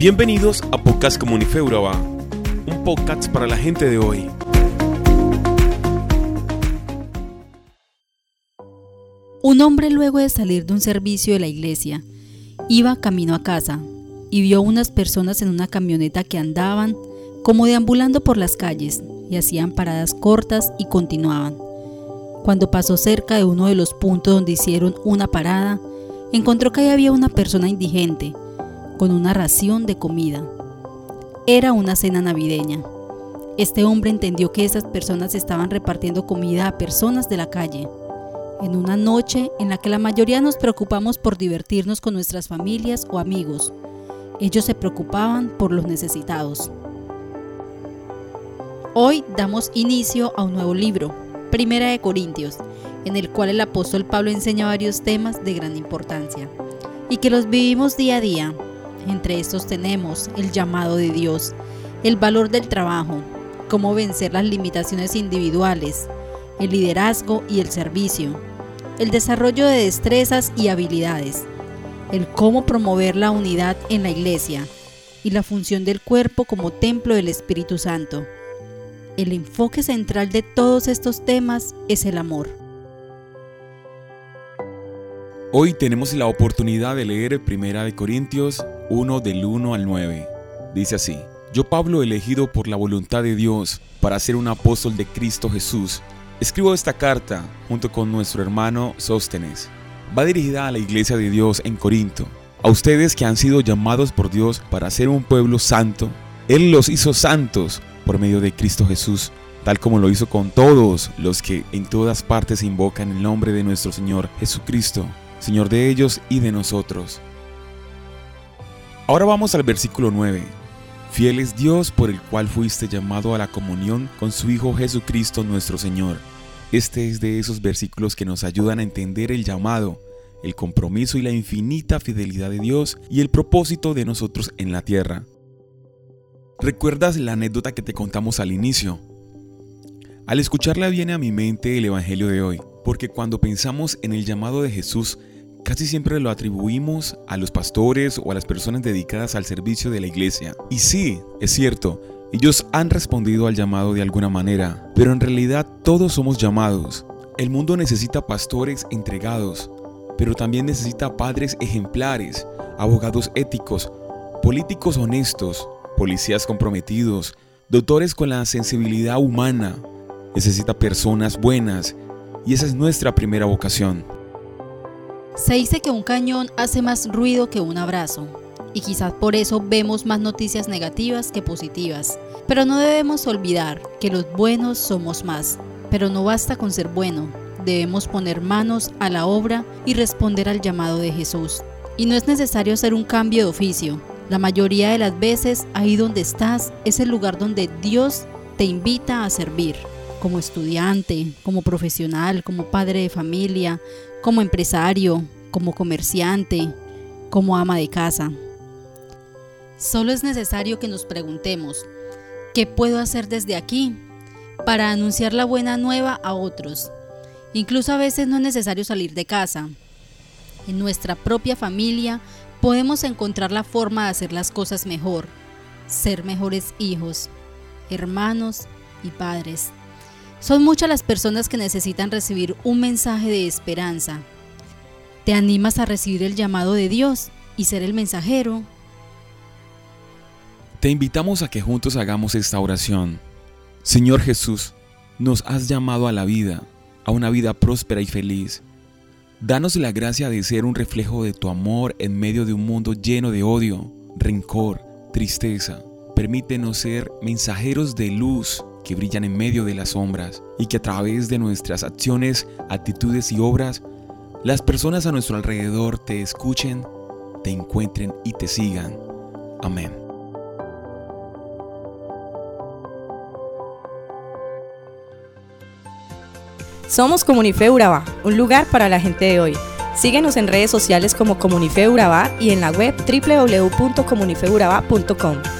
Bienvenidos a Podcast Comunife Urabá, un podcast para la gente de hoy. Un hombre luego de salir de un servicio de la iglesia iba camino a casa y vio unas personas en una camioneta que andaban como deambulando por las calles y hacían paradas cortas y continuaban. Cuando pasó cerca de uno de los puntos donde hicieron una parada, encontró que ahí había una persona indigente con una ración de comida. Era una cena navideña. Este hombre entendió que esas personas estaban repartiendo comida a personas de la calle, en una noche en la que la mayoría nos preocupamos por divertirnos con nuestras familias o amigos. Ellos se preocupaban por los necesitados. Hoy damos inicio a un nuevo libro, Primera de Corintios, en el cual el apóstol Pablo enseña varios temas de gran importancia y que los vivimos día a día entre estos tenemos el llamado de Dios, el valor del trabajo, cómo vencer las limitaciones individuales, el liderazgo y el servicio, el desarrollo de destrezas y habilidades, el cómo promover la unidad en la iglesia y la función del cuerpo como templo del Espíritu Santo. El enfoque central de todos estos temas es el amor. Hoy tenemos la oportunidad de leer Primera de Corintios 1 del 1 al 9. Dice así: Yo Pablo elegido por la voluntad de Dios para ser un apóstol de Cristo Jesús, escribo esta carta junto con nuestro hermano Sóstenes. Va dirigida a la iglesia de Dios en Corinto, a ustedes que han sido llamados por Dios para ser un pueblo santo. Él los hizo santos por medio de Cristo Jesús, tal como lo hizo con todos los que en todas partes invocan el nombre de nuestro Señor Jesucristo Señor de ellos y de nosotros. Ahora vamos al versículo 9. Fiel es Dios por el cual fuiste llamado a la comunión con su Hijo Jesucristo nuestro Señor. Este es de esos versículos que nos ayudan a entender el llamado, el compromiso y la infinita fidelidad de Dios y el propósito de nosotros en la tierra. ¿Recuerdas la anécdota que te contamos al inicio? Al escucharla viene a mi mente el Evangelio de hoy, porque cuando pensamos en el llamado de Jesús, Casi siempre lo atribuimos a los pastores o a las personas dedicadas al servicio de la iglesia. Y sí, es cierto, ellos han respondido al llamado de alguna manera, pero en realidad todos somos llamados. El mundo necesita pastores entregados, pero también necesita padres ejemplares, abogados éticos, políticos honestos, policías comprometidos, doctores con la sensibilidad humana. Necesita personas buenas, y esa es nuestra primera vocación. Se dice que un cañón hace más ruido que un abrazo, y quizás por eso vemos más noticias negativas que positivas. Pero no debemos olvidar que los buenos somos más. Pero no basta con ser bueno, debemos poner manos a la obra y responder al llamado de Jesús. Y no es necesario hacer un cambio de oficio. La mayoría de las veces ahí donde estás es el lugar donde Dios te invita a servir como estudiante, como profesional, como padre de familia, como empresario, como comerciante, como ama de casa. Solo es necesario que nos preguntemos, ¿qué puedo hacer desde aquí para anunciar la buena nueva a otros? Incluso a veces no es necesario salir de casa. En nuestra propia familia podemos encontrar la forma de hacer las cosas mejor, ser mejores hijos, hermanos y padres. Son muchas las personas que necesitan recibir un mensaje de esperanza. ¿Te animas a recibir el llamado de Dios y ser el mensajero? Te invitamos a que juntos hagamos esta oración. Señor Jesús, nos has llamado a la vida, a una vida próspera y feliz. Danos la gracia de ser un reflejo de tu amor en medio de un mundo lleno de odio, rencor, tristeza. Permítenos ser mensajeros de luz que brillan en medio de las sombras y que a través de nuestras acciones, actitudes y obras, las personas a nuestro alrededor te escuchen, te encuentren y te sigan. Amén. Somos Comunife Urabá, un lugar para la gente de hoy. Síguenos en redes sociales como Comunife Urabá y en la web www.comunifeurabá.com.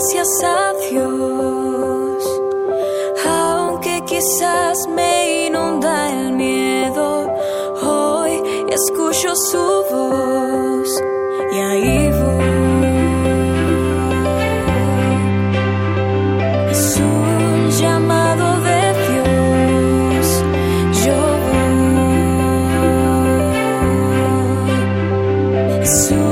gracias a Dios, aunque quizás me inunda el miedo, hoy escucho su voz y ahí voy. soon.